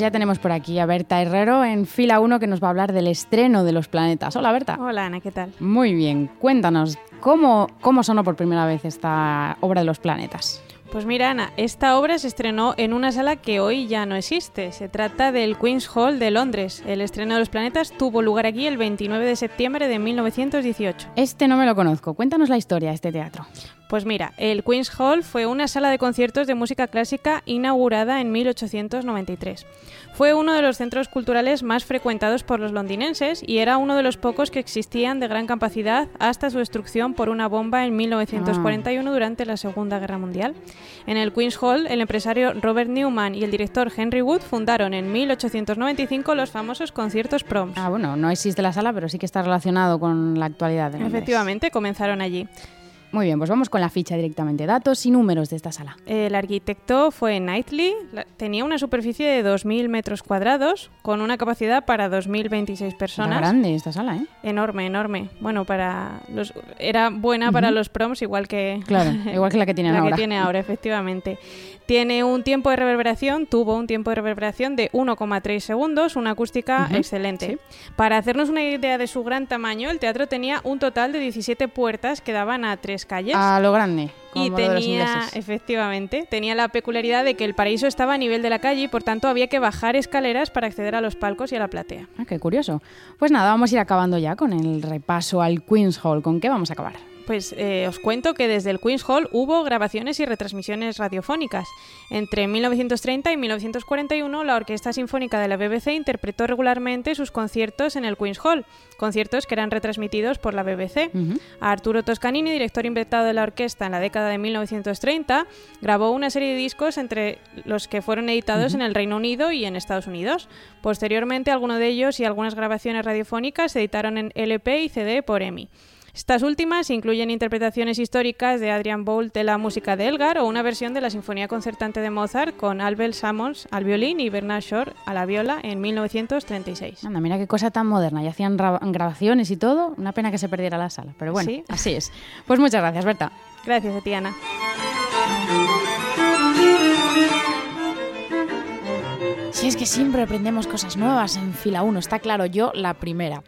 ya tenemos por aquí a Berta Herrero en fila 1 que nos va a hablar del estreno de los planetas. Hola Berta. Hola Ana, ¿qué tal? Muy bien, cuéntanos, ¿cómo, cómo sonó por primera vez esta obra de los planetas? Pues mira, Ana, esta obra se estrenó en una sala que hoy ya no existe. Se trata del Queen's Hall de Londres. El estreno de los planetas tuvo lugar aquí el 29 de septiembre de 1918. Este no me lo conozco. Cuéntanos la historia de este teatro. Pues mira, el Queen's Hall fue una sala de conciertos de música clásica inaugurada en 1893. Fue uno de los centros culturales más frecuentados por los londinenses y era uno de los pocos que existían de gran capacidad hasta su destrucción por una bomba en 1941 durante la Segunda Guerra Mundial. En el Queen's Hall, el empresario Robert Newman y el director Henry Wood fundaron en 1895 los famosos conciertos proms. Ah, bueno, no existe la sala, pero sí que está relacionado con la actualidad. De. Efectivamente, comenzaron allí. Muy bien, pues vamos con la ficha directamente. Datos y números de esta sala. El arquitecto fue Knightley, la- tenía una superficie de 2.000 metros cuadrados, con una capacidad para 2.026 Era personas. grande esta sala, ¿eh? Enorme, enorme. Bueno, para los era buena para los proms, igual que Claro, igual que la que tienen la ahora. que tiene ahora, efectivamente. Tiene un tiempo de reverberación, tuvo un tiempo de reverberación de 1,3 segundos, una acústica excelente. Para hacernos una idea de su gran tamaño, el teatro tenía un total de 17 puertas que daban a tres calles. A lo grande. como Y los tenía, efectivamente, tenía la peculiaridad de que el paraíso estaba a nivel de la calle y por tanto había que bajar escaleras para acceder a los palcos y a la platea. Ah, qué curioso. Pues nada, vamos a ir acabando ya con el repaso al Queen's Hall. ¿Con qué vamos a acabar? Pues eh, os cuento que desde el Queen's Hall hubo grabaciones y retransmisiones radiofónicas. Entre 1930 y 1941 la Orquesta Sinfónica de la BBC interpretó regularmente sus conciertos en el Queen's Hall, conciertos que eran retransmitidos por la BBC. Arturo Toscanini, director invitado de la orquesta en la década de 1930, grabó una serie de discos entre los que fueron editados en el Reino Unido y en Estados Unidos. Posteriormente, algunos de ellos y algunas grabaciones radiofónicas se editaron en LP y CD por EMI. Estas últimas incluyen interpretaciones históricas de Adrian Boult de la música de Elgar o una versión de la Sinfonía Concertante de Mozart con Albert Sammons al violín y Bernard Shaw a la viola en 1936. Anda, mira qué cosa tan moderna. Y hacían ra- grabaciones y todo. Una pena que se perdiera la sala. Pero bueno, Sí. así es. Pues muchas gracias, Berta. Gracias a ti, Ana. Si es que siempre aprendemos cosas nuevas en fila 1, está claro, yo la primera.